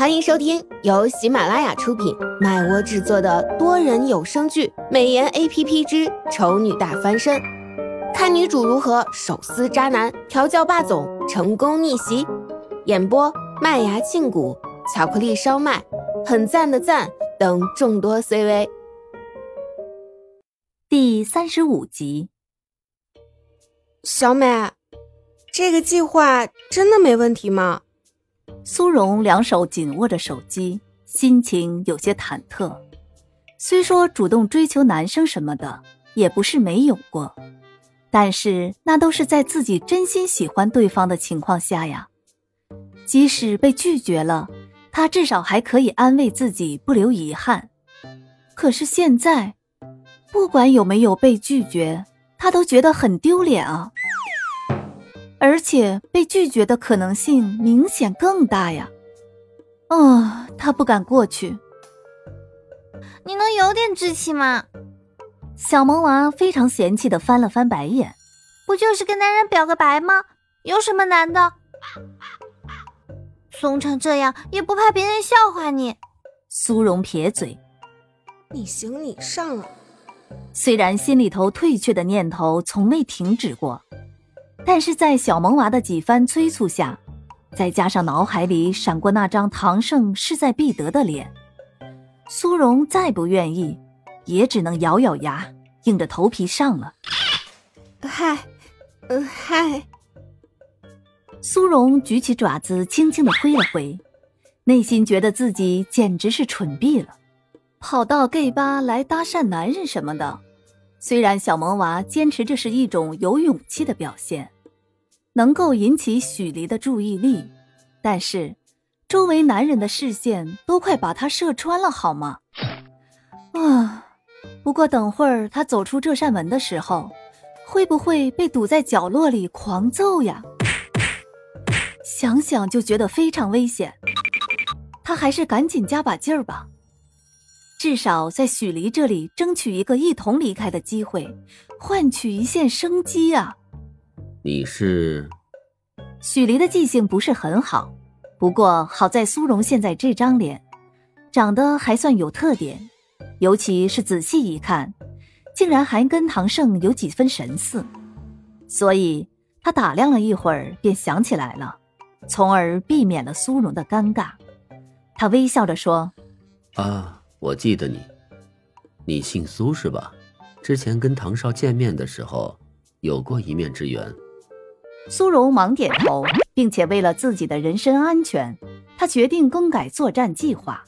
欢迎收听由喜马拉雅出品、麦窝制作的多人有声剧《美颜 A P P 之丑女大翻身》，看女主如何手撕渣男、调教霸总、成功逆袭。演播：麦芽庆谷、巧克力烧麦、很赞的赞等众多 C V。第三十五集，小美，这个计划真的没问题吗？苏荣两手紧握着手机，心情有些忐忑。虽说主动追求男生什么的也不是没有过，但是那都是在自己真心喜欢对方的情况下呀。即使被拒绝了，他至少还可以安慰自己不留遗憾。可是现在，不管有没有被拒绝，他都觉得很丢脸啊。而且被拒绝的可能性明显更大呀！啊，他不敢过去。你能有点志气吗？小萌娃非常嫌弃的翻了翻白眼。不就是跟男人表个白吗？有什么难的？怂成这样也不怕别人笑话你？苏荣撇嘴：“你行你上啊！”虽然心里头退却的念头从未停止过。但是在小萌娃的几番催促下，再加上脑海里闪过那张唐胜势在必得的脸，苏荣再不愿意，也只能咬咬牙，硬着头皮上了。嗨，嗯嗨。苏荣举起爪子，轻轻的挥了挥，内心觉得自己简直是蠢毙了，跑到 gay 吧来搭讪男人什么的。虽然小萌娃坚持这是一种有勇气的表现，能够引起许离的注意力，但是周围男人的视线都快把他射穿了，好吗？啊！不过等会儿他走出这扇门的时候，会不会被堵在角落里狂揍呀？想想就觉得非常危险，他还是赶紧加把劲儿吧。至少在许离这里争取一个一同离开的机会，换取一线生机啊！你是？许离的记性不是很好，不过好在苏荣现在这张脸，长得还算有特点，尤其是仔细一看，竟然还跟唐胜有几分神似，所以他打量了一会儿，便想起来了，从而避免了苏荣的尴尬。他微笑着说：“啊。”我记得你，你姓苏是吧？之前跟唐少见面的时候，有过一面之缘。苏荣忙点头，并且为了自己的人身安全，他决定更改作战计划。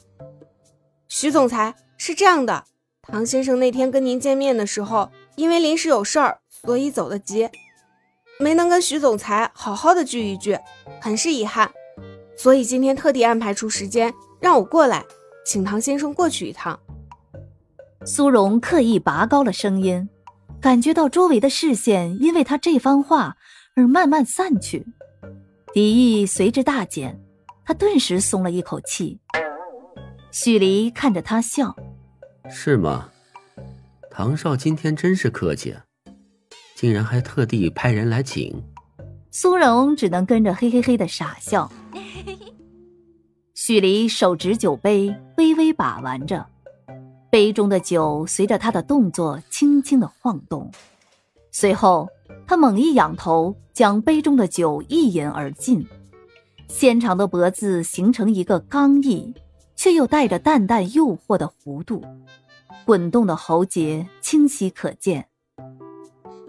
徐总裁是这样的，唐先生那天跟您见面的时候，因为临时有事儿，所以走得急，没能跟徐总裁好好的聚一聚，很是遗憾。所以今天特地安排出时间让我过来。请唐先生过去一趟。苏荣刻意拔高了声音，感觉到周围的视线因为他这番话而慢慢散去，敌意随之大减。他顿时松了一口气。许离看着他笑：“是吗？唐少今天真是客气，竟然还特地派人来请。”苏荣只能跟着嘿嘿嘿的傻笑。许离手执酒杯，微微把玩着，杯中的酒随着他的动作轻轻的晃动。随后，他猛一仰头，将杯中的酒一饮而尽。纤长的脖子形成一个刚毅却又带着淡淡诱惑的弧度，滚动的喉结清晰可见。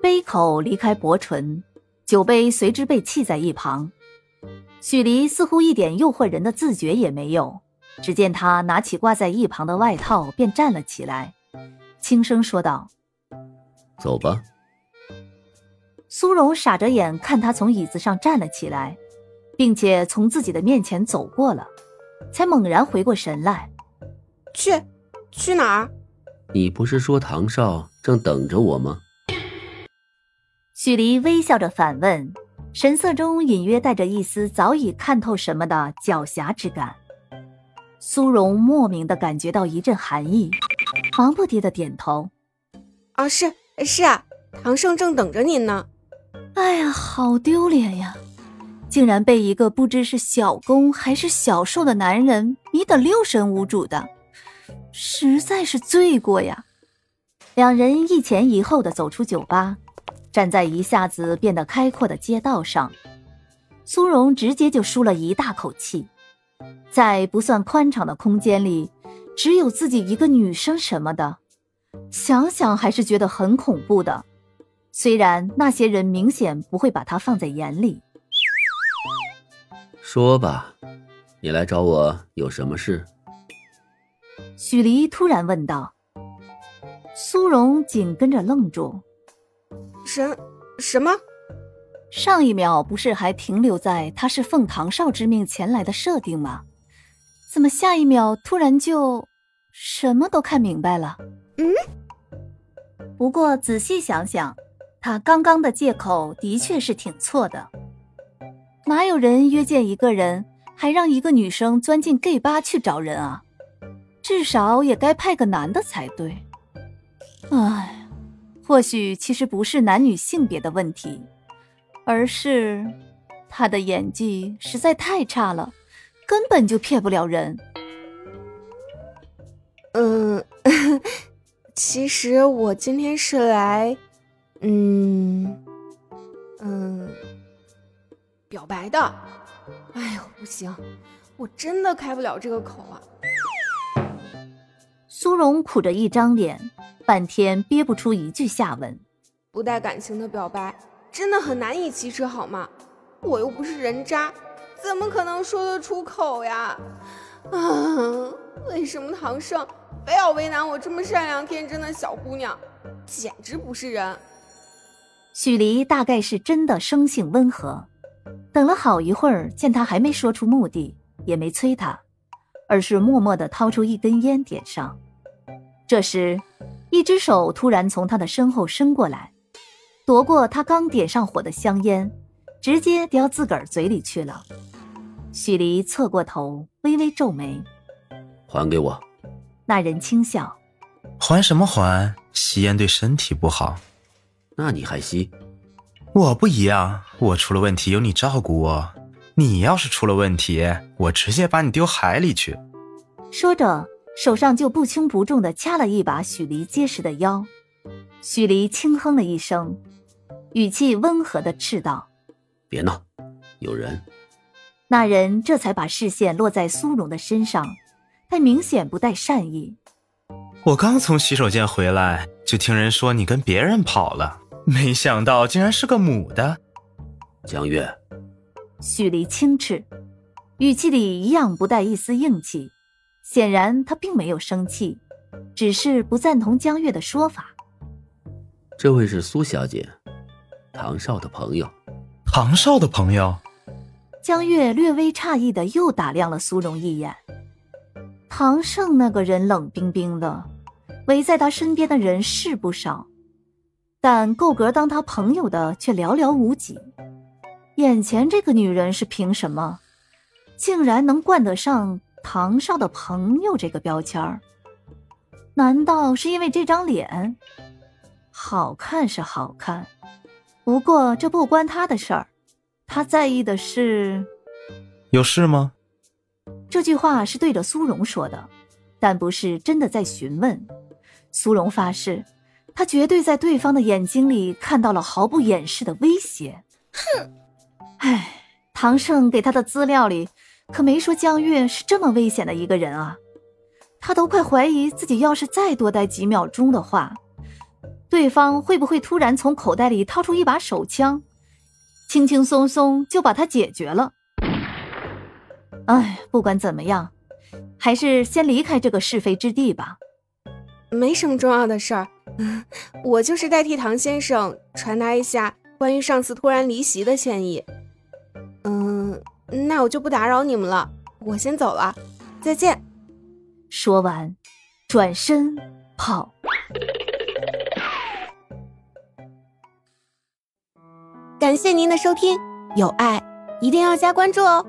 杯口离开薄唇，酒杯随之被弃在一旁。许离似乎一点诱惑人的自觉也没有，只见他拿起挂在一旁的外套，便站了起来，轻声说道：“走吧。”苏柔傻着眼看他从椅子上站了起来，并且从自己的面前走过了，才猛然回过神来：“去，去哪儿？你不是说唐少正等着我吗？”许离微笑着反问。神色中隐约带着一丝早已看透什么的狡黠之感，苏荣莫名的感觉到一阵寒意，忙不迭的点头：“啊，是是啊，唐胜正等着您呢。”哎呀，好丢脸呀！竟然被一个不知是小公还是小受的男人迷得六神无主的，实在是罪过呀！两人一前一后的走出酒吧，站在一下子变得开阔的街道上，苏荣直接就舒了一大口气。在不算宽敞的空间里，只有自己一个女生什么的，想想还是觉得很恐怖的。虽然那些人明显不会把他放在眼里。说吧，你来找我有什么事？许离突然问道。苏荣紧跟着愣住。什什么？上一秒不是还停留在他是奉唐少之命前来的设定吗？怎么下一秒突然就什么都看明白了？嗯。不过仔细想想，他刚刚的借口的确是挺错的。哪有人约见一个人，还让一个女生钻进 gay 吧去找人啊？至少也该派个男的才对。唉，或许其实不是男女性别的问题，而是他的演技实在太差了，根本就骗不了人。嗯，其实我今天是来，嗯，嗯。表白的，哎呦，不行，我真的开不了这个口啊！苏荣苦着一张脸，半天憋不出一句下文。不带感情的表白真的很难以启齿，好吗？我又不是人渣，怎么可能说得出口呀？啊，为什么唐盛非要为难我这么善良天真的小姑娘？简直不是人！许离大概是真的生性温和。等了好一会儿，见他还没说出目的，也没催他，而是默默地掏出一根烟点上。这时，一只手突然从他的身后伸过来，夺过他刚点上火的香烟，直接叼自个儿嘴里去了。许离侧过头，微微皱眉：“还给我。”那人轻笑：“还什么还？吸烟对身体不好。那你还吸？”我不一样，我出了问题有你照顾我。你要是出了问题，我直接把你丢海里去。说着，手上就不轻不重的掐了一把许离结实的腰。许离轻哼了一声，语气温和的斥道：“别闹，有人。”那人这才把视线落在苏荣的身上，但明显不带善意。我刚从洗手间回来，就听人说你跟别人跑了。没想到竟然是个母的，江月。许离轻斥，语气里一样不带一丝硬气，显然他并没有生气，只是不赞同江月的说法。这位是苏小姐，唐少的朋友。唐少的朋友。江月略微诧异的又打量了苏荣一眼。唐胜那个人冷冰冰的，围在他身边的人是不少。但够格当他朋友的却寥寥无几，眼前这个女人是凭什么，竟然能冠得上唐少的朋友这个标签儿？难道是因为这张脸？好看是好看，不过这不关他的事儿，他在意的是……有事吗？这句话是对着苏荣说的，但不是真的在询问。苏荣发誓。他绝对在对方的眼睛里看到了毫不掩饰的威胁。哼，唉，唐胜给他的资料里可没说江月是这么危险的一个人啊。他都快怀疑自己要是再多待几秒钟的话，对方会不会突然从口袋里掏出一把手枪，轻轻松松就把他解决了。唉，不管怎么样，还是先离开这个是非之地吧。没什么重要的事儿。我就是代替唐先生传达一下关于上次突然离席的歉意。嗯，那我就不打扰你们了，我先走了，再见。说完，转身跑。感谢您的收听，有爱一定要加关注哦。